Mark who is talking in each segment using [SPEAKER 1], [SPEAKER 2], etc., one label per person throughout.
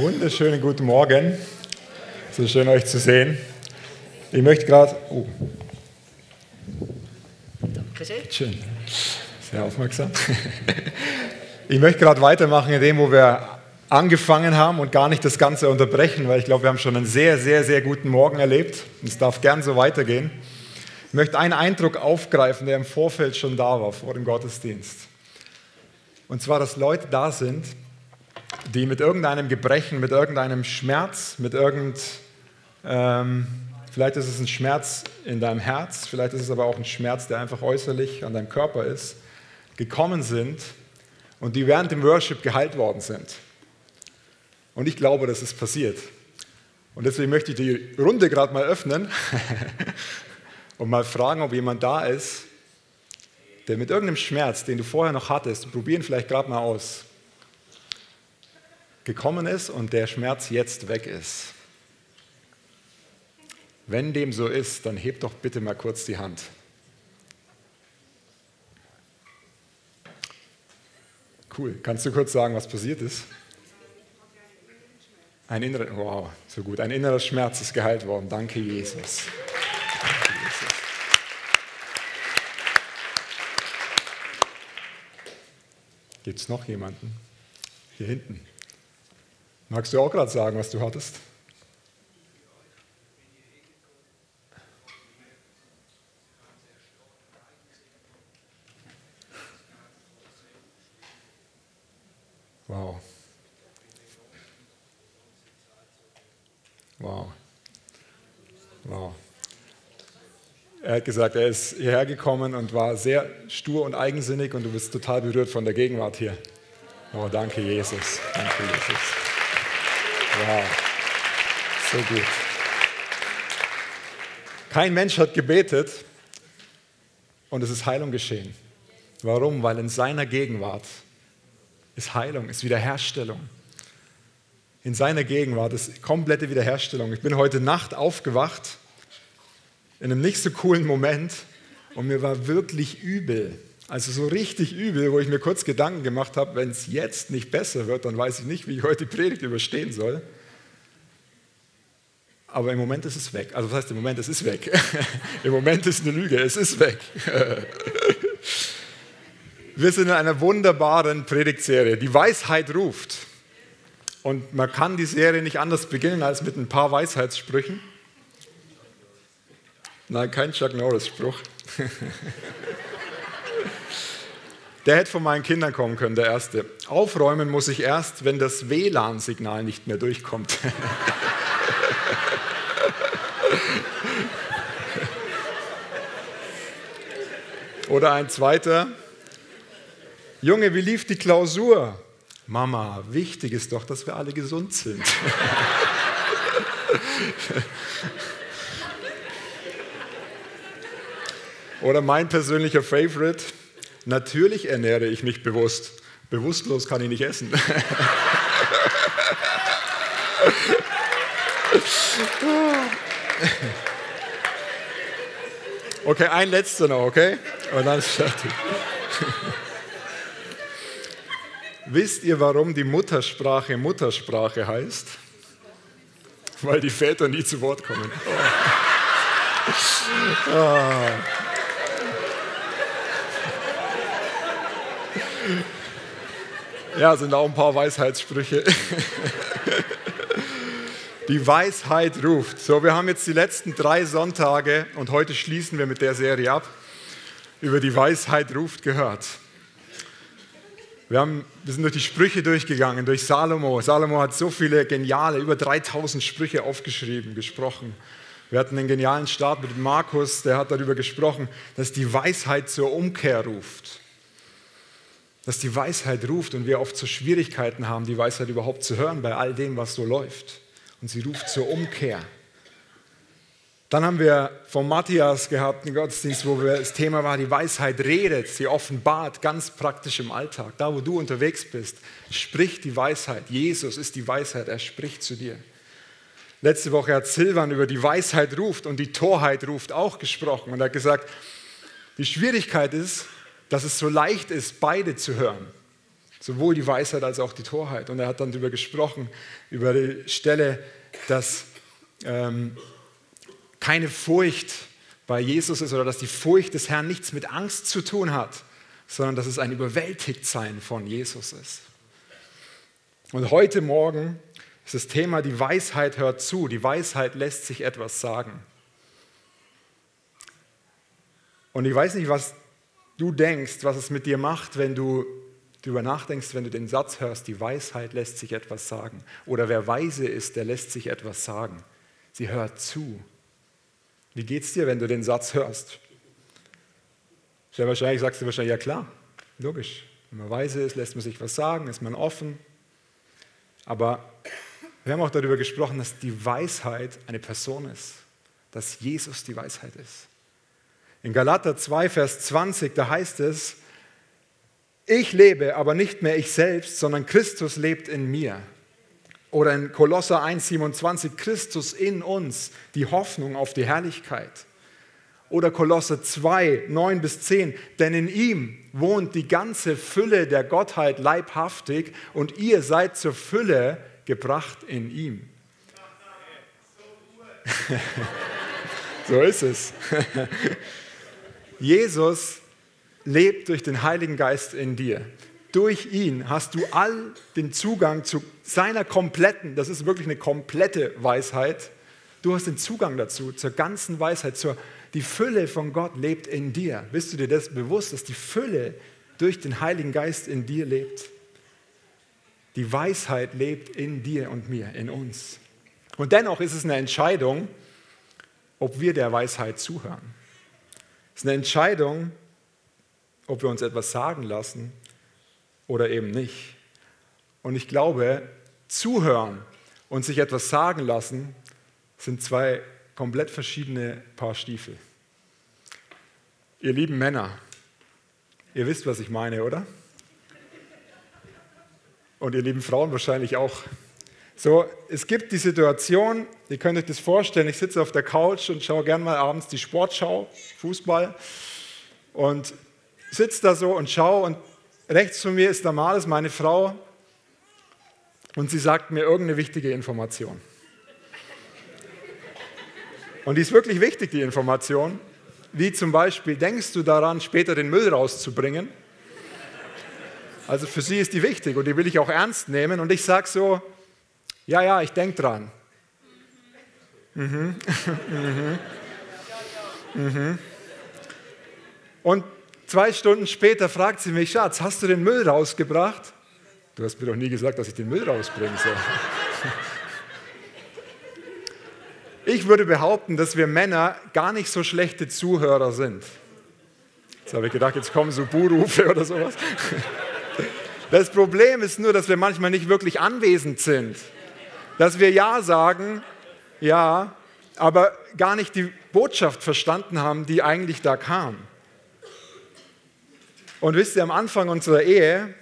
[SPEAKER 1] Wunderschönen guten Morgen. So schön euch zu sehen. Ich möchte gerade. Oh. Danke. Schön. Sehr aufmerksam. Ich möchte gerade weitermachen in dem, wo wir angefangen haben und gar nicht das Ganze unterbrechen, weil ich glaube, wir haben schon einen sehr, sehr, sehr guten Morgen erlebt. Es darf gern so weitergehen. Ich möchte einen Eindruck aufgreifen, der im Vorfeld schon da war, vor dem Gottesdienst. Und zwar, dass Leute da sind, die mit irgendeinem Gebrechen, mit irgendeinem Schmerz, mit irgend, ähm, vielleicht ist es ein Schmerz in deinem Herz, vielleicht ist es aber auch ein Schmerz, der einfach äußerlich an deinem Körper ist, gekommen sind und die während dem Worship geheilt worden sind. Und ich glaube, das ist passiert. Und deswegen möchte ich die Runde gerade mal öffnen und mal fragen, ob jemand da ist, der mit irgendeinem Schmerz, den du vorher noch hattest, probieren vielleicht gerade mal aus, gekommen ist und der Schmerz jetzt weg ist. Wenn dem so ist, dann heb doch bitte mal kurz die Hand. Cool. Kannst du kurz sagen, was passiert ist? Ein innerer, wow, so gut. Ein innerer Schmerz ist geheilt worden. Danke, Jesus. Danke, Jesus. Gibt es noch jemanden? Hier hinten. Magst du auch gerade sagen, was du hattest? Wow. Wow. Wow. Er hat gesagt, er ist hierher gekommen und war sehr stur und eigensinnig und du bist total berührt von der Gegenwart hier. Oh, danke Jesus. Danke Jesus. Wow, so gut. Kein Mensch hat gebetet und es ist Heilung geschehen. Warum? Weil in seiner Gegenwart ist Heilung, ist Wiederherstellung. In seiner Gegenwart ist komplette Wiederherstellung. Ich bin heute Nacht aufgewacht in einem nicht so coolen Moment und mir war wirklich übel. Also so richtig übel, wo ich mir kurz Gedanken gemacht habe, wenn es jetzt nicht besser wird, dann weiß ich nicht, wie ich heute die Predigt überstehen soll. Aber im Moment ist es weg. Also was heißt im Moment, es ist weg. Im Moment ist eine Lüge, es ist weg. Wir sind in einer wunderbaren Predigtserie. Die Weisheit ruft. Und man kann die Serie nicht anders beginnen als mit ein paar Weisheitssprüchen. Nein, kein Chuck Norris-Spruch. Der hätte von meinen Kindern kommen können, der erste. Aufräumen muss ich erst, wenn das WLAN-Signal nicht mehr durchkommt. Oder ein zweiter. Junge, wie lief die Klausur? Mama, wichtig ist doch, dass wir alle gesund sind. Oder mein persönlicher Favorite. Natürlich ernähre ich mich bewusst. Bewusstlos kann ich nicht essen. Okay, ein letzter noch, okay? Und dann ist fertig. Wisst ihr, warum die Muttersprache Muttersprache heißt? Weil die Väter nie zu Wort kommen. Oh. Oh. Ja, sind auch ein paar Weisheitssprüche. Die Weisheit ruft. So, wir haben jetzt die letzten drei Sonntage und heute schließen wir mit der Serie ab. Über die Weisheit ruft gehört. Wir, haben, wir sind durch die Sprüche durchgegangen, durch Salomo. Salomo hat so viele geniale, über 3000 Sprüche aufgeschrieben, gesprochen. Wir hatten einen genialen Start mit Markus, der hat darüber gesprochen, dass die Weisheit zur Umkehr ruft dass die Weisheit ruft und wir oft so Schwierigkeiten haben, die Weisheit überhaupt zu hören bei all dem, was so läuft. Und sie ruft zur Umkehr. Dann haben wir von Matthias gehabt einen Gottesdienst, wo das Thema war, die Weisheit redet, sie offenbart ganz praktisch im Alltag. Da, wo du unterwegs bist, spricht die Weisheit. Jesus ist die Weisheit, er spricht zu dir. Letzte Woche hat Silvan über die Weisheit ruft und die Torheit ruft auch gesprochen und er hat gesagt, die Schwierigkeit ist, dass es so leicht ist, beide zu hören. Sowohl die Weisheit als auch die Torheit. Und er hat dann darüber gesprochen, über die Stelle, dass ähm, keine Furcht bei Jesus ist oder dass die Furcht des Herrn nichts mit Angst zu tun hat, sondern dass es ein Überwältigtsein von Jesus ist. Und heute Morgen ist das Thema, die Weisheit hört zu, die Weisheit lässt sich etwas sagen. Und ich weiß nicht, was du denkst, was es mit dir macht, wenn du darüber nachdenkst, wenn du den Satz hörst, die Weisheit lässt sich etwas sagen. Oder wer weise ist, der lässt sich etwas sagen. Sie hört zu. Wie geht es dir, wenn du den Satz hörst? Sehr wahrscheinlich sagst du wahrscheinlich, ja klar, logisch. Wenn man weise ist, lässt man sich was sagen, ist man offen. Aber wir haben auch darüber gesprochen, dass die Weisheit eine Person ist, dass Jesus die Weisheit ist. In Galater 2, Vers 20, da heißt es, ich lebe, aber nicht mehr ich selbst, sondern Christus lebt in mir. Oder in Kolosser 1, 27, Christus in uns, die Hoffnung auf die Herrlichkeit. Oder Kolosser 2, 9 bis 10, denn in ihm wohnt die ganze Fülle der Gottheit leibhaftig und ihr seid zur Fülle gebracht in ihm. so ist es. Jesus lebt durch den Heiligen Geist in dir. Durch ihn hast du all den Zugang zu seiner kompletten, das ist wirklich eine komplette Weisheit. Du hast den Zugang dazu, zur ganzen Weisheit, zur die Fülle von Gott lebt in dir. Bist du dir das bewusst, dass die Fülle durch den Heiligen Geist in dir lebt? Die Weisheit lebt in dir und mir, in uns. Und dennoch ist es eine Entscheidung, ob wir der Weisheit zuhören. Es ist eine Entscheidung, ob wir uns etwas sagen lassen oder eben nicht. Und ich glaube, zuhören und sich etwas sagen lassen sind zwei komplett verschiedene Paar Stiefel. Ihr lieben Männer, ihr wisst, was ich meine, oder? Und ihr lieben Frauen wahrscheinlich auch. So, es gibt die Situation, ihr könnt euch das vorstellen, ich sitze auf der Couch und schaue gern mal abends die Sportschau, Fußball, und sitze da so und schaue und rechts von mir ist Damaris, meine Frau, und sie sagt mir irgendeine wichtige Information. Und die ist wirklich wichtig, die Information. Wie zum Beispiel, denkst du daran, später den Müll rauszubringen? Also für sie ist die wichtig und die will ich auch ernst nehmen. Und ich sage so, ja, ja, ich denke dran. Mhm. mhm. Mhm. Und zwei Stunden später fragt sie mich, Schatz, hast du den Müll rausgebracht? Du hast mir doch nie gesagt, dass ich den Müll rausbringen soll. Ich würde behaupten, dass wir Männer gar nicht so schlechte Zuhörer sind. Jetzt habe ich gedacht, jetzt kommen so Buhrufe oder sowas. Das Problem ist nur, dass wir manchmal nicht wirklich anwesend sind. Dass wir Ja sagen, ja, aber gar nicht die Botschaft verstanden haben, die eigentlich da kam. Und wisst ihr, am Anfang unserer Ehe,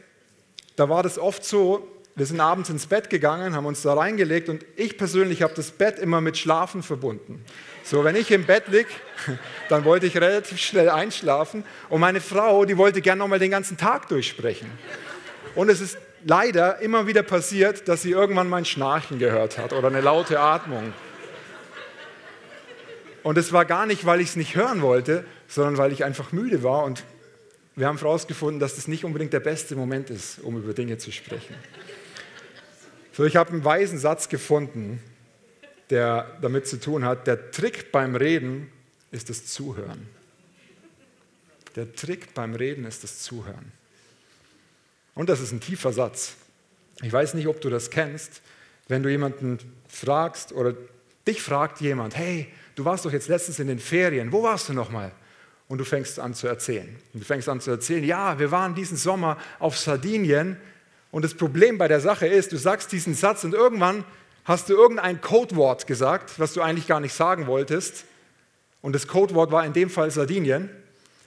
[SPEAKER 1] da war das oft so, wir sind abends ins Bett gegangen, haben uns da reingelegt und ich persönlich habe das Bett immer mit Schlafen verbunden. So, wenn ich im Bett liege, dann wollte ich relativ schnell einschlafen und meine Frau, die wollte gerne nochmal den ganzen Tag durchsprechen. Und es ist leider immer wieder passiert, dass sie irgendwann mein Schnarchen gehört hat oder eine laute Atmung. Und es war gar nicht, weil ich es nicht hören wollte, sondern weil ich einfach müde war und wir haben herausgefunden, dass das nicht unbedingt der beste Moment ist, um über Dinge zu sprechen. So, ich habe einen weisen Satz gefunden, der damit zu tun hat, der Trick beim Reden ist das Zuhören. Der Trick beim Reden ist das Zuhören. Und das ist ein tiefer Satz. Ich weiß nicht, ob du das kennst, wenn du jemanden fragst oder dich fragt jemand, hey, du warst doch jetzt letztens in den Ferien, wo warst du nochmal? Und du fängst an zu erzählen. Und du fängst an zu erzählen, ja, wir waren diesen Sommer auf Sardinien und das Problem bei der Sache ist, du sagst diesen Satz und irgendwann hast du irgendein Codewort gesagt, was du eigentlich gar nicht sagen wolltest. Und das Codewort war in dem Fall Sardinien.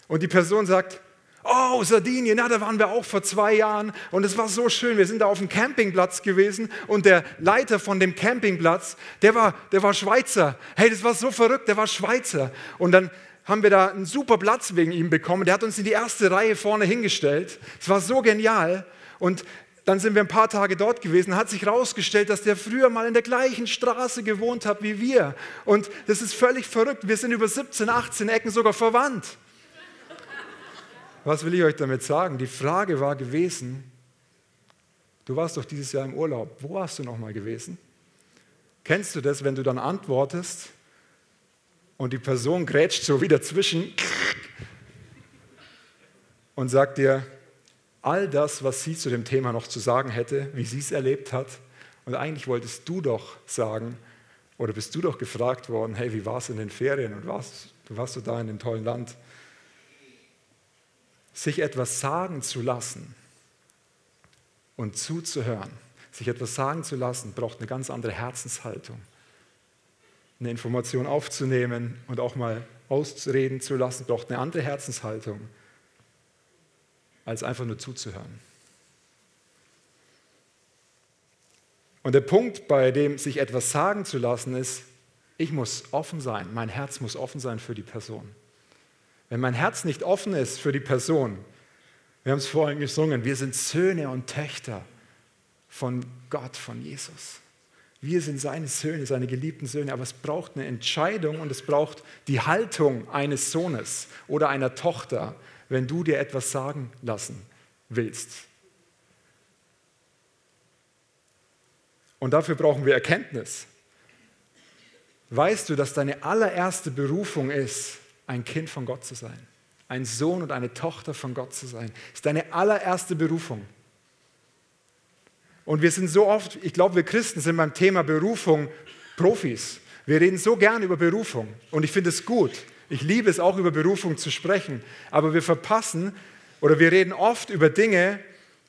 [SPEAKER 1] Und die Person sagt, oh, Sardinien, ja, da waren wir auch vor zwei Jahren und es war so schön. Wir sind da auf dem Campingplatz gewesen und der Leiter von dem Campingplatz, der war, der war Schweizer. Hey, das war so verrückt, der war Schweizer. Und dann haben wir da einen super Platz wegen ihm bekommen. Der hat uns in die erste Reihe vorne hingestellt. Es war so genial. Und dann sind wir ein paar Tage dort gewesen, hat sich herausgestellt, dass der früher mal in der gleichen Straße gewohnt hat wie wir. Und das ist völlig verrückt. Wir sind über 17, 18 Ecken sogar verwandt. Was will ich euch damit sagen? Die Frage war gewesen, du warst doch dieses Jahr im Urlaub. Wo warst du noch mal gewesen? Kennst du das, wenn du dann antwortest und die Person grätscht so wieder zwischen und sagt dir, all das, was sie zu dem Thema noch zu sagen hätte, wie sie es erlebt hat. Und eigentlich wolltest du doch sagen, oder bist du doch gefragt worden, hey, wie war es in den Ferien und warst, warst du da in dem tollen Land? Sich etwas sagen zu lassen und zuzuhören, sich etwas sagen zu lassen, braucht eine ganz andere Herzenshaltung. Eine Information aufzunehmen und auch mal ausreden zu lassen, braucht eine andere Herzenshaltung als einfach nur zuzuhören. Und der Punkt, bei dem sich etwas sagen zu lassen, ist, ich muss offen sein, mein Herz muss offen sein für die Person. Wenn mein Herz nicht offen ist für die Person, wir haben es vorhin gesungen, wir sind Söhne und Töchter von Gott, von Jesus. Wir sind seine Söhne, seine geliebten Söhne, aber es braucht eine Entscheidung und es braucht die Haltung eines Sohnes oder einer Tochter, wenn du dir etwas sagen lassen willst. Und dafür brauchen wir Erkenntnis. Weißt du, dass deine allererste Berufung ist, ein Kind von Gott zu sein? Ein Sohn und eine Tochter von Gott zu sein? Das ist deine allererste Berufung. Und wir sind so oft, ich glaube, wir Christen sind beim Thema Berufung Profis. Wir reden so gern über Berufung und ich finde es gut. Ich liebe es auch über Berufung zu sprechen, aber wir verpassen oder wir reden oft über Dinge,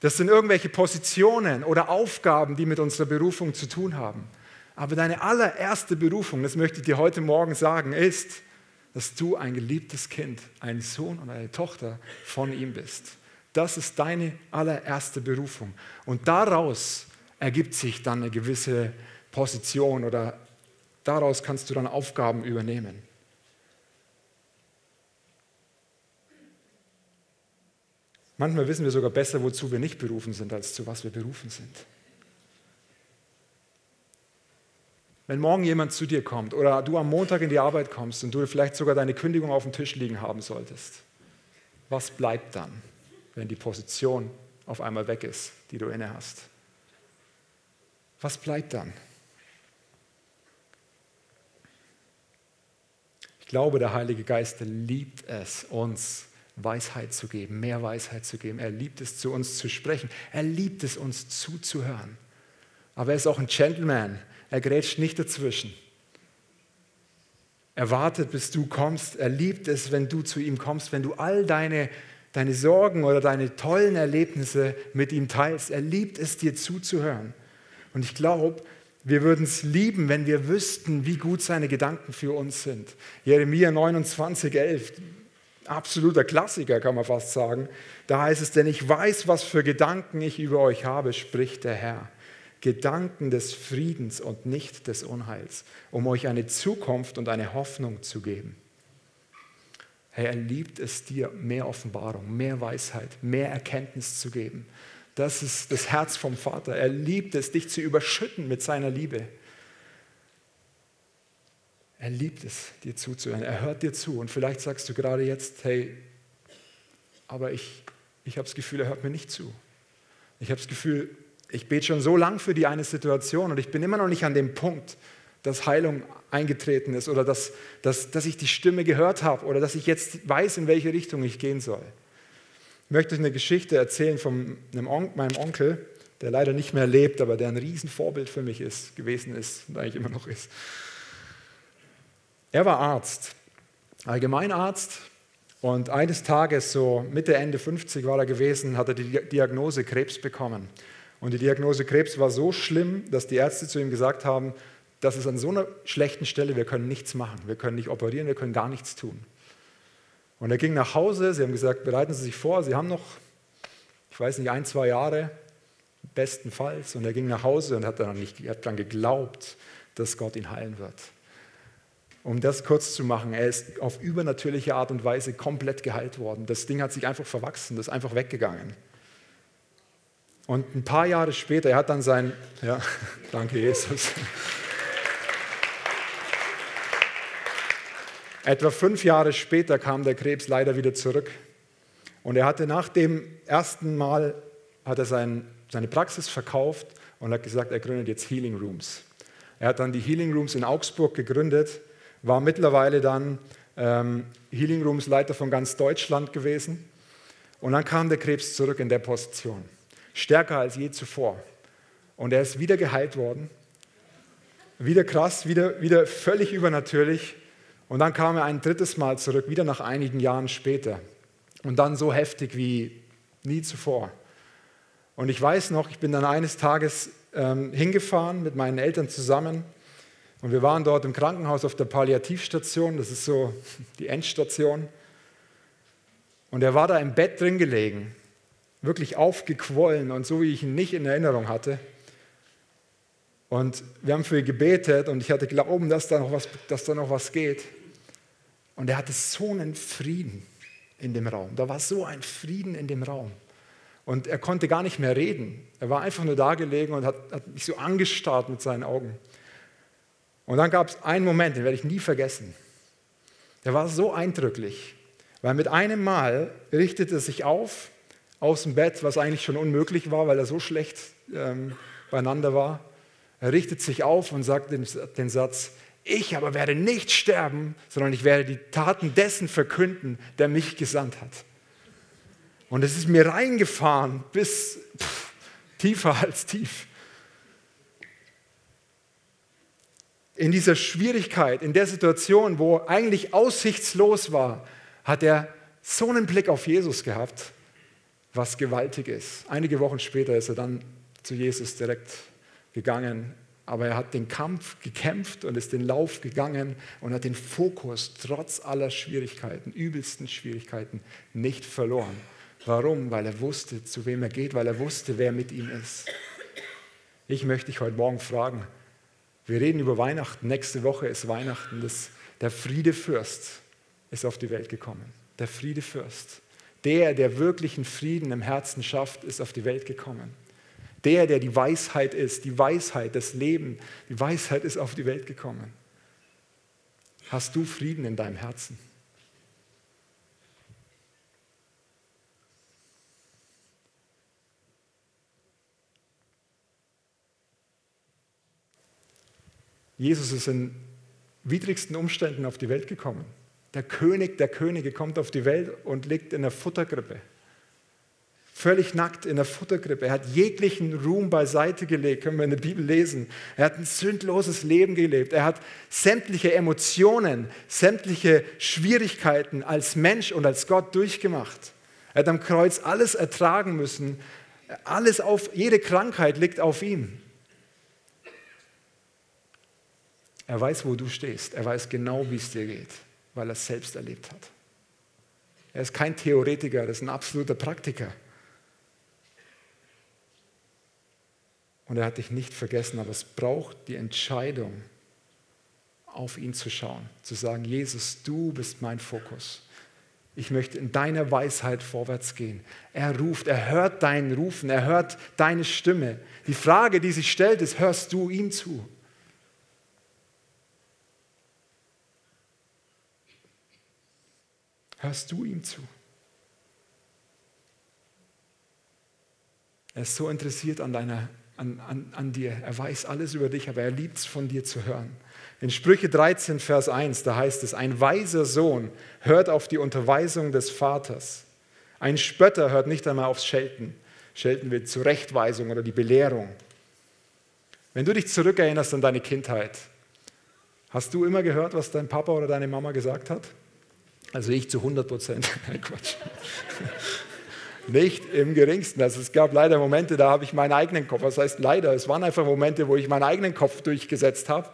[SPEAKER 1] das sind irgendwelche Positionen oder Aufgaben, die mit unserer Berufung zu tun haben. Aber deine allererste Berufung, das möchte ich dir heute Morgen sagen, ist, dass du ein geliebtes Kind, ein Sohn und eine Tochter von ihm bist. Das ist deine allererste Berufung. Und daraus ergibt sich dann eine gewisse Position oder daraus kannst du dann Aufgaben übernehmen. Manchmal wissen wir sogar besser, wozu wir nicht berufen sind, als zu was wir berufen sind. Wenn morgen jemand zu dir kommt oder du am Montag in die Arbeit kommst und du vielleicht sogar deine Kündigung auf dem Tisch liegen haben solltest, was bleibt dann, wenn die Position auf einmal weg ist, die du inne hast? Was bleibt dann? Ich glaube, der Heilige Geist liebt es, uns Weisheit zu geben, mehr Weisheit zu geben. Er liebt es, zu uns zu sprechen. Er liebt es, uns zuzuhören. Aber er ist auch ein Gentleman. Er grätscht nicht dazwischen. Er wartet, bis du kommst. Er liebt es, wenn du zu ihm kommst, wenn du all deine, deine Sorgen oder deine tollen Erlebnisse mit ihm teilst. Er liebt es, dir zuzuhören. Und ich glaube, wir würden es lieben, wenn wir wüssten, wie gut seine Gedanken für uns sind. Jeremia 29, 11 absoluter Klassiker, kann man fast sagen. Da heißt es, denn ich weiß, was für Gedanken ich über euch habe, spricht der Herr. Gedanken des Friedens und nicht des Unheils, um euch eine Zukunft und eine Hoffnung zu geben. Herr, er liebt es dir, mehr Offenbarung, mehr Weisheit, mehr Erkenntnis zu geben. Das ist das Herz vom Vater. Er liebt es, dich zu überschütten mit seiner Liebe. Er liebt es, dir zuzuhören. Er hört dir zu. Und vielleicht sagst du gerade jetzt, hey, aber ich, ich habe das Gefühl, er hört mir nicht zu. Ich habe das Gefühl, ich bete schon so lang für die eine Situation und ich bin immer noch nicht an dem Punkt, dass Heilung eingetreten ist oder dass, dass, dass ich die Stimme gehört habe oder dass ich jetzt weiß, in welche Richtung ich gehen soll. Ich möchte euch eine Geschichte erzählen von On meinem Onkel, der leider nicht mehr lebt, aber der ein Riesenvorbild für mich ist, gewesen ist und eigentlich immer noch ist. Er war Arzt, Allgemeinarzt und eines Tages, so Mitte, Ende 50 war er gewesen, hat er die Diagnose Krebs bekommen. Und die Diagnose Krebs war so schlimm, dass die Ärzte zu ihm gesagt haben, das ist an so einer schlechten Stelle, wir können nichts machen, wir können nicht operieren, wir können gar nichts tun. Und er ging nach Hause, sie haben gesagt, bereiten Sie sich vor, Sie haben noch, ich weiß nicht, ein, zwei Jahre, bestenfalls. Und er ging nach Hause und hat dann, nicht, hat dann geglaubt, dass Gott ihn heilen wird. Um das kurz zu machen, er ist auf übernatürliche Art und Weise komplett geheilt worden. Das Ding hat sich einfach verwachsen, das ist einfach weggegangen. Und ein paar Jahre später, er hat dann sein, ja, danke Jesus. Etwa fünf Jahre später kam der Krebs leider wieder zurück. Und er hatte nach dem ersten Mal hat er sein, seine Praxis verkauft und hat gesagt, er gründet jetzt Healing Rooms. Er hat dann die Healing Rooms in Augsburg gegründet, war mittlerweile dann ähm, Healing Rooms Leiter von ganz Deutschland gewesen. Und dann kam der Krebs zurück in der Position, stärker als je zuvor. Und er ist wieder geheilt worden. Wieder krass, wieder, wieder völlig übernatürlich. Und dann kam er ein drittes Mal zurück, wieder nach einigen Jahren später. Und dann so heftig wie nie zuvor. Und ich weiß noch, ich bin dann eines Tages ähm, hingefahren mit meinen Eltern zusammen. Und wir waren dort im Krankenhaus auf der Palliativstation, das ist so die Endstation. Und er war da im Bett drin gelegen, wirklich aufgequollen und so, wie ich ihn nicht in Erinnerung hatte. Und wir haben für ihn gebetet und ich hatte Glauben, dass da noch was, dass da noch was geht. Und er hatte so einen Frieden in dem Raum. Da war so ein Frieden in dem Raum. Und er konnte gar nicht mehr reden. Er war einfach nur da gelegen und hat, hat mich so angestarrt mit seinen Augen. Und dann gab es einen Moment, den werde ich nie vergessen. Der war so eindrücklich, weil mit einem Mal richtete er sich auf aus dem Bett, was eigentlich schon unmöglich war, weil er so schlecht ähm, beieinander war. Er richtet sich auf und sagt den, den Satz, ich aber werde nicht sterben, sondern ich werde die Taten dessen verkünden, der mich gesandt hat. Und es ist mir reingefahren bis pff, tiefer als tief. In dieser Schwierigkeit, in der Situation, wo eigentlich aussichtslos war, hat er so einen Blick auf Jesus gehabt, was gewaltig ist. Einige Wochen später ist er dann zu Jesus direkt gegangen aber er hat den Kampf gekämpft und ist den Lauf gegangen und hat den Fokus trotz aller Schwierigkeiten, übelsten Schwierigkeiten, nicht verloren. Warum? Weil er wusste, zu wem er geht, weil er wusste, wer mit ihm ist. Ich möchte dich heute Morgen fragen, wir reden über Weihnachten, nächste Woche ist Weihnachten, das, der Friedefürst ist auf die Welt gekommen. Der Friedefürst. Der, der wirklichen Frieden im Herzen schafft, ist auf die Welt gekommen. Der, der die Weisheit ist, die Weisheit, das Leben, die Weisheit ist auf die Welt gekommen. Hast du Frieden in deinem Herzen? Jesus ist in widrigsten Umständen auf die Welt gekommen. Der König der Könige kommt auf die Welt und liegt in der Futtergrippe völlig nackt in der Futtergrippe. Er hat jeglichen Ruhm beiseite gelegt, können wir in der Bibel lesen. Er hat ein sündloses Leben gelebt. Er hat sämtliche Emotionen, sämtliche Schwierigkeiten als Mensch und als Gott durchgemacht. Er hat am Kreuz alles ertragen müssen. Alles auf, jede Krankheit liegt auf ihm. Er weiß, wo du stehst. Er weiß genau, wie es dir geht, weil er es selbst erlebt hat. Er ist kein Theoretiker, das ist ein absoluter Praktiker. Und er hat dich nicht vergessen, aber es braucht die Entscheidung, auf ihn zu schauen, zu sagen, Jesus, du bist mein Fokus. Ich möchte in deiner Weisheit vorwärts gehen. Er ruft, er hört deinen Rufen, er hört deine Stimme. Die Frage, die sich stellt, ist, hörst du ihm zu? Hörst du ihm zu? Er ist so interessiert an deiner an, an, an dir. Er weiß alles über dich, aber er liebt es von dir zu hören. In Sprüche 13, Vers 1, da heißt es, ein weiser Sohn hört auf die Unterweisung des Vaters. Ein Spötter hört nicht einmal aufs Schelten. Schelten wird Zurechtweisung oder die Belehrung. Wenn du dich zurückerinnerst an deine Kindheit, hast du immer gehört, was dein Papa oder deine Mama gesagt hat? Also ich zu 100 Prozent. Quatsch. Nicht im geringsten. Also es gab leider Momente, da habe ich meinen eigenen Kopf, was heißt leider, es waren einfach Momente, wo ich meinen eigenen Kopf durchgesetzt habe.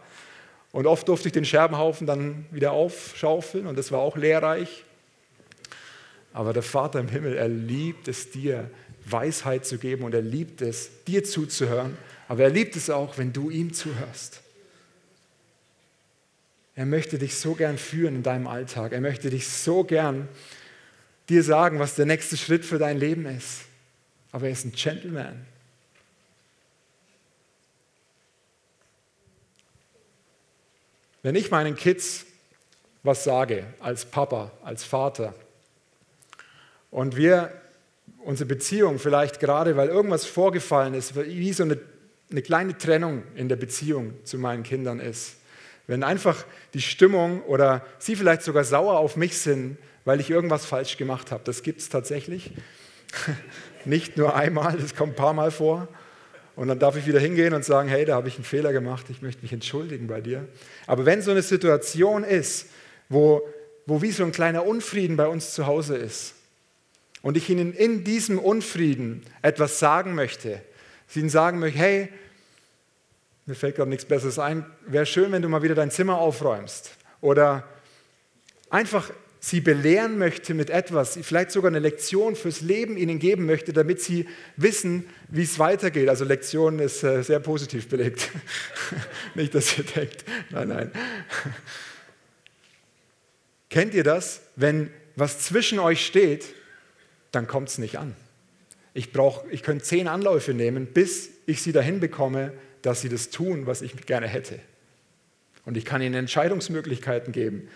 [SPEAKER 1] Und oft durfte ich den Scherbenhaufen dann wieder aufschaufeln und das war auch lehrreich. Aber der Vater im Himmel, er liebt es dir, Weisheit zu geben und er liebt es, dir zuzuhören. Aber er liebt es auch, wenn du ihm zuhörst. Er möchte dich so gern führen in deinem Alltag. Er möchte dich so gern dir sagen, was der nächste Schritt für dein Leben ist. Aber er ist ein Gentleman. Wenn ich meinen Kids was sage, als Papa, als Vater, und wir unsere Beziehung vielleicht gerade, weil irgendwas vorgefallen ist, wie so eine, eine kleine Trennung in der Beziehung zu meinen Kindern ist, wenn einfach die Stimmung oder sie vielleicht sogar sauer auf mich sind, weil ich irgendwas falsch gemacht habe. Das gibt es tatsächlich. Nicht nur einmal, das kommt ein paar Mal vor. Und dann darf ich wieder hingehen und sagen, hey, da habe ich einen Fehler gemacht, ich möchte mich entschuldigen bei dir. Aber wenn so eine Situation ist, wo, wo wie so ein kleiner Unfrieden bei uns zu Hause ist, und ich Ihnen in diesem Unfrieden etwas sagen möchte, Sie Ihnen sagen möchte, hey, mir fällt gerade nichts Besseres ein, wäre schön, wenn du mal wieder dein Zimmer aufräumst. Oder einfach Sie belehren möchte mit etwas, vielleicht sogar eine Lektion fürs Leben Ihnen geben möchte, damit Sie wissen, wie es weitergeht. Also Lektion ist äh, sehr positiv belegt. Nicht, dass ihr denkt, nein, nein. Kennt ihr das, wenn was zwischen euch steht dann kommt es nicht an. Ich, ich könnte zehn Anläufe nehmen, bis ich sie dahin bekomme, dass sie das tun, was ich gerne hätte. Und ich kann ihnen Entscheidungsmöglichkeiten geben.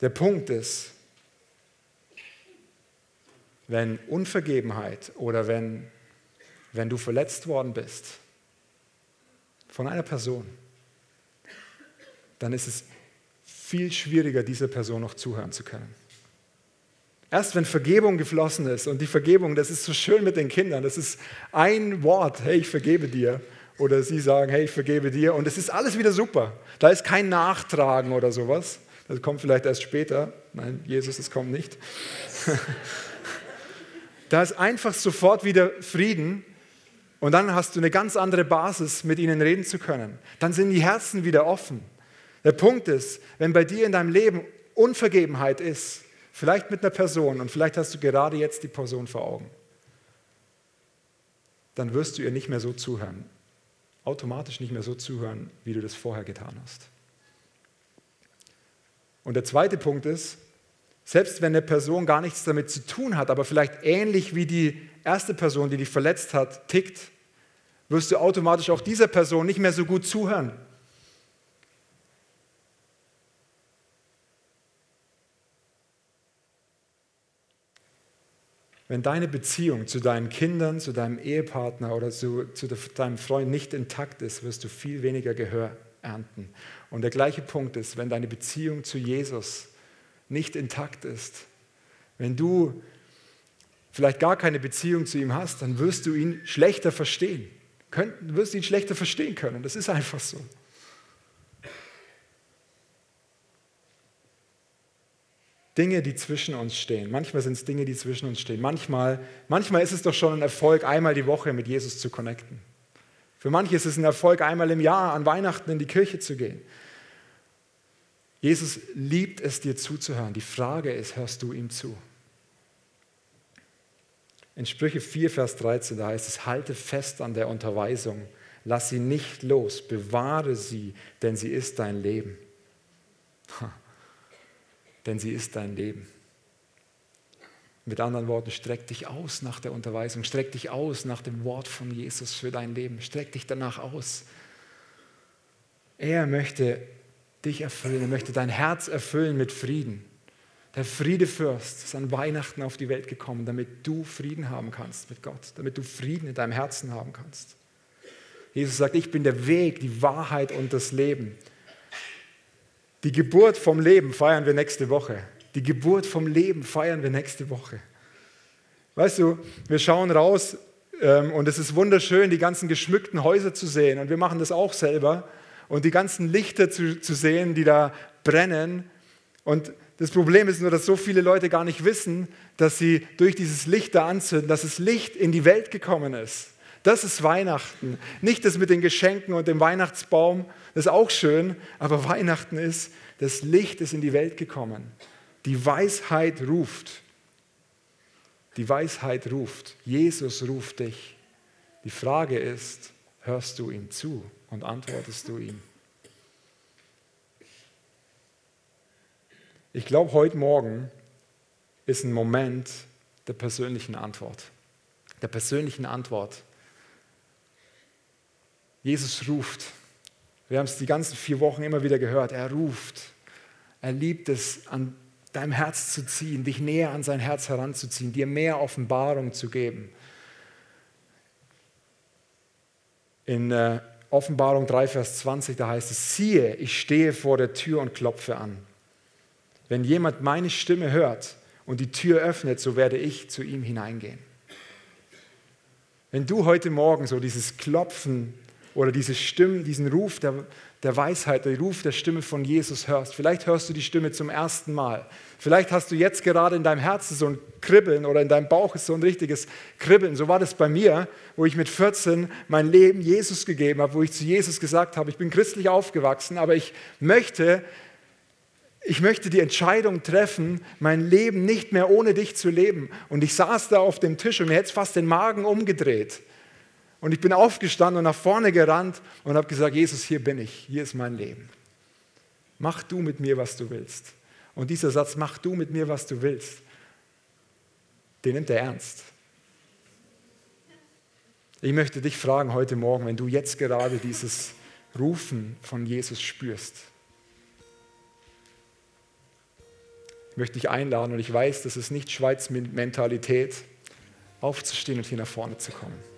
[SPEAKER 1] Der Punkt ist, wenn Unvergebenheit oder wenn, wenn du verletzt worden bist von einer Person, dann ist es viel schwieriger, dieser Person noch zuhören zu können. Erst wenn Vergebung geflossen ist und die Vergebung, das ist so schön mit den Kindern, das ist ein Wort, hey, ich vergebe dir. Oder sie sagen, hey, ich vergebe dir. Und es ist alles wieder super. Da ist kein Nachtragen oder sowas. Das kommt vielleicht erst später. Nein, Jesus, es kommt nicht. da ist einfach sofort wieder Frieden. Und dann hast du eine ganz andere Basis, mit ihnen reden zu können. Dann sind die Herzen wieder offen. Der Punkt ist, wenn bei dir in deinem Leben Unvergebenheit ist, Vielleicht mit einer Person und vielleicht hast du gerade jetzt die Person vor Augen. Dann wirst du ihr nicht mehr so zuhören. Automatisch nicht mehr so zuhören, wie du das vorher getan hast. Und der zweite Punkt ist, selbst wenn eine Person gar nichts damit zu tun hat, aber vielleicht ähnlich wie die erste Person, die dich verletzt hat, tickt, wirst du automatisch auch dieser Person nicht mehr so gut zuhören. Wenn deine Beziehung zu deinen Kindern, zu deinem Ehepartner oder zu, zu deinem Freund nicht intakt ist, wirst du viel weniger Gehör ernten. Und der gleiche Punkt ist, wenn deine Beziehung zu Jesus nicht intakt ist, wenn du vielleicht gar keine Beziehung zu ihm hast, dann wirst du ihn schlechter verstehen. Könnt, wirst ihn schlechter verstehen können. Das ist einfach so. Dinge, die zwischen uns stehen. Manchmal sind es Dinge, die zwischen uns stehen. Manchmal, manchmal ist es doch schon ein Erfolg, einmal die Woche mit Jesus zu connecten. Für manche ist es ein Erfolg, einmal im Jahr an Weihnachten in die Kirche zu gehen. Jesus liebt es, dir zuzuhören. Die Frage ist, hörst du ihm zu? In Sprüche 4, Vers 13, da heißt es, halte fest an der Unterweisung, lass sie nicht los, bewahre sie, denn sie ist dein Leben denn sie ist dein Leben. Mit anderen Worten, streck dich aus nach der Unterweisung, streck dich aus nach dem Wort von Jesus für dein Leben, streck dich danach aus. Er möchte dich erfüllen, er möchte dein Herz erfüllen mit Frieden. Der Friedefürst ist an Weihnachten auf die Welt gekommen, damit du Frieden haben kannst mit Gott, damit du Frieden in deinem Herzen haben kannst. Jesus sagt, ich bin der Weg, die Wahrheit und das Leben. Die Geburt vom Leben feiern wir nächste Woche. Die Geburt vom Leben feiern wir nächste Woche. Weißt du, wir schauen raus ähm, und es ist wunderschön, die ganzen geschmückten Häuser zu sehen. Und wir machen das auch selber. Und die ganzen Lichter zu, zu sehen, die da brennen. Und das Problem ist nur, dass so viele Leute gar nicht wissen, dass sie durch dieses Licht da anzünden, dass das Licht in die Welt gekommen ist. Das ist Weihnachten. Nicht das mit den Geschenken und dem Weihnachtsbaum, das ist auch schön, aber Weihnachten ist, das Licht ist in die Welt gekommen. Die Weisheit ruft. Die Weisheit ruft. Jesus ruft dich. Die Frage ist, hörst du ihm zu und antwortest du ihm? Ich glaube, heute Morgen ist ein Moment der persönlichen Antwort. Der persönlichen Antwort. Jesus ruft. Wir haben es die ganzen vier Wochen immer wieder gehört. Er ruft. Er liebt es, an deinem Herz zu ziehen, dich näher an sein Herz heranzuziehen, dir mehr Offenbarung zu geben. In äh, Offenbarung 3, Vers 20, da heißt es, siehe, ich stehe vor der Tür und klopfe an. Wenn jemand meine Stimme hört und die Tür öffnet, so werde ich zu ihm hineingehen. Wenn du heute Morgen so dieses Klopfen oder diese Stimme, diesen Ruf der, der Weisheit, den Ruf der Stimme von Jesus hörst, vielleicht hörst du die Stimme zum ersten Mal, vielleicht hast du jetzt gerade in deinem Herzen so ein Kribbeln oder in deinem Bauch ist so ein richtiges Kribbeln. So war das bei mir, wo ich mit 14 mein Leben Jesus gegeben habe, wo ich zu Jesus gesagt habe, ich bin christlich aufgewachsen, aber ich möchte ich möchte die Entscheidung treffen, mein Leben nicht mehr ohne dich zu leben. Und ich saß da auf dem Tisch und mir hätte fast den Magen umgedreht. Und ich bin aufgestanden und nach vorne gerannt und habe gesagt, Jesus, hier bin ich, hier ist mein Leben. Mach du mit mir, was du willst. Und dieser Satz, mach du mit mir, was du willst, den nimmt er ernst. Ich möchte dich fragen heute Morgen, wenn du jetzt gerade dieses Rufen von Jesus spürst, möchte ich einladen und ich weiß, das ist nicht Schweiz-Mentalität, aufzustehen und hier nach vorne zu kommen.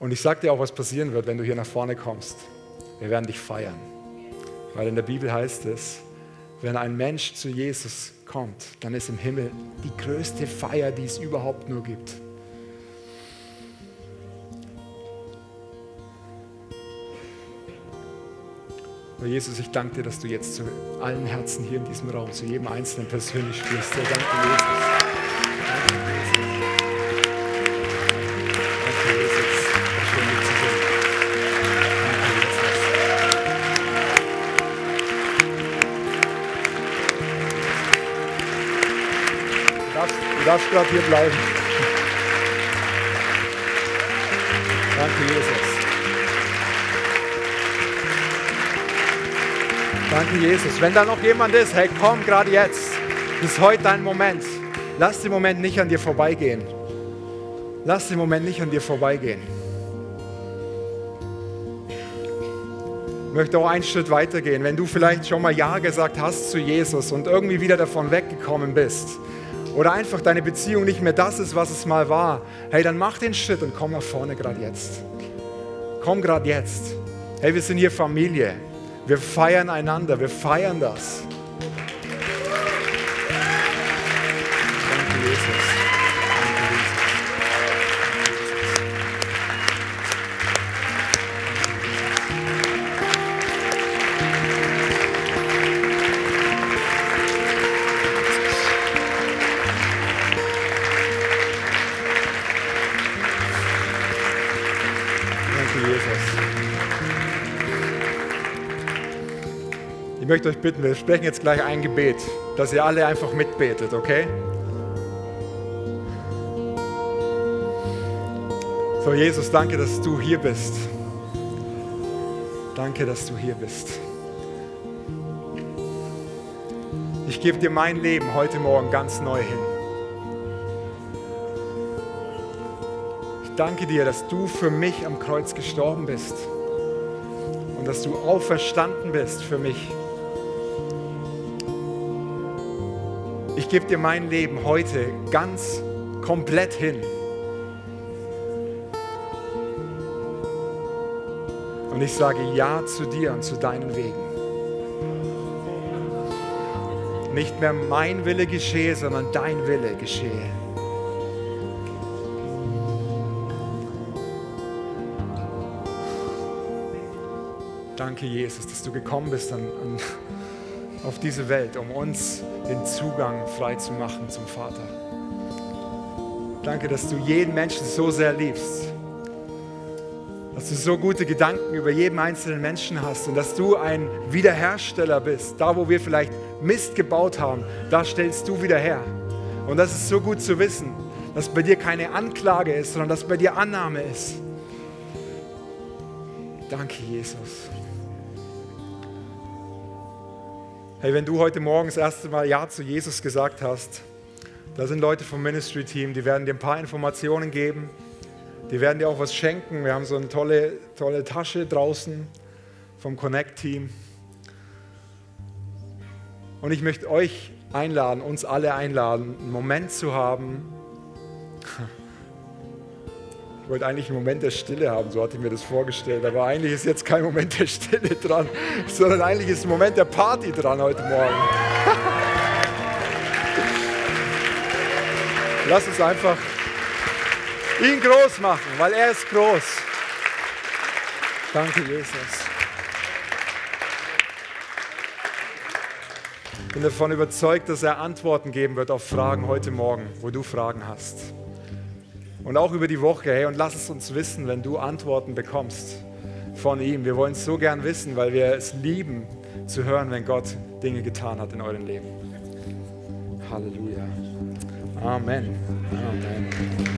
[SPEAKER 1] Und ich sage dir auch, was passieren wird, wenn du hier nach vorne kommst. Wir werden dich feiern. Weil in der Bibel heißt es, wenn ein Mensch zu Jesus kommt, dann ist im Himmel die größte Feier, die es überhaupt nur gibt. Oh Jesus, ich danke dir, dass du jetzt zu allen Herzen hier in diesem Raum, zu jedem Einzelnen persönlich sprichst. Ja, danke, Jesus. Du darfst, gerade hier bleiben. Danke, Jesus. Danke, Jesus. Wenn da noch jemand ist, hey, komm gerade jetzt. Das ist heute dein Moment. Lass den Moment nicht an dir vorbeigehen. Lass den Moment nicht an dir vorbeigehen. Ich möchte auch einen Schritt weitergehen. Wenn du vielleicht schon mal Ja gesagt hast zu Jesus und irgendwie wieder davon weggekommen bist oder einfach deine Beziehung nicht mehr das ist, was es mal war, hey, dann mach den Schritt und komm nach vorne gerade jetzt. Komm gerade jetzt. Hey, wir sind hier Familie. Wir feiern einander, wir feiern das. Danke, Jesus. Ich möchte euch bitten, wir sprechen jetzt gleich ein Gebet, dass ihr alle einfach mitbetet, okay? So, Jesus, danke, dass du hier bist. Danke, dass du hier bist. Ich gebe dir mein Leben heute Morgen ganz neu hin. Ich danke dir, dass du für mich am Kreuz gestorben bist und dass du auferstanden bist für mich. Ich gebe dir mein Leben heute ganz komplett hin. Und ich sage Ja zu dir und zu deinen Wegen. Nicht mehr mein Wille geschehe, sondern dein Wille geschehe. Danke, Jesus, dass du gekommen bist an, an auf diese Welt, um uns den Zugang frei zu machen zum Vater. Danke, dass du jeden Menschen so sehr liebst, dass du so gute Gedanken über jeden einzelnen Menschen hast und dass du ein Wiederhersteller bist. Da, wo wir vielleicht Mist gebaut haben, da stellst du wieder her. Und das ist so gut zu wissen, dass bei dir keine Anklage ist, sondern dass bei dir Annahme ist. Danke, Jesus. Hey, wenn du heute Morgen das erste Mal Ja zu Jesus gesagt hast, da sind Leute vom Ministry-Team, die werden dir ein paar Informationen geben. Die werden dir auch was schenken. Wir haben so eine tolle, tolle Tasche draußen vom Connect-Team. Und ich möchte euch einladen, uns alle einladen, einen Moment zu haben. Ich wollte eigentlich einen Moment der Stille haben, so hatte ich mir das vorgestellt. Aber eigentlich ist jetzt kein Moment der Stille dran, sondern eigentlich ist ein Moment der Party dran heute Morgen. Lass uns einfach ihn groß machen, weil er ist groß. Danke, Jesus. Ich bin davon überzeugt, dass er Antworten geben wird auf Fragen heute Morgen, wo du Fragen hast. Und auch über die Woche. Hey, und lass es uns wissen, wenn du Antworten bekommst von ihm. Wir wollen es so gern wissen, weil wir es lieben zu hören, wenn Gott Dinge getan hat in eurem Leben. Halleluja. Amen. Amen.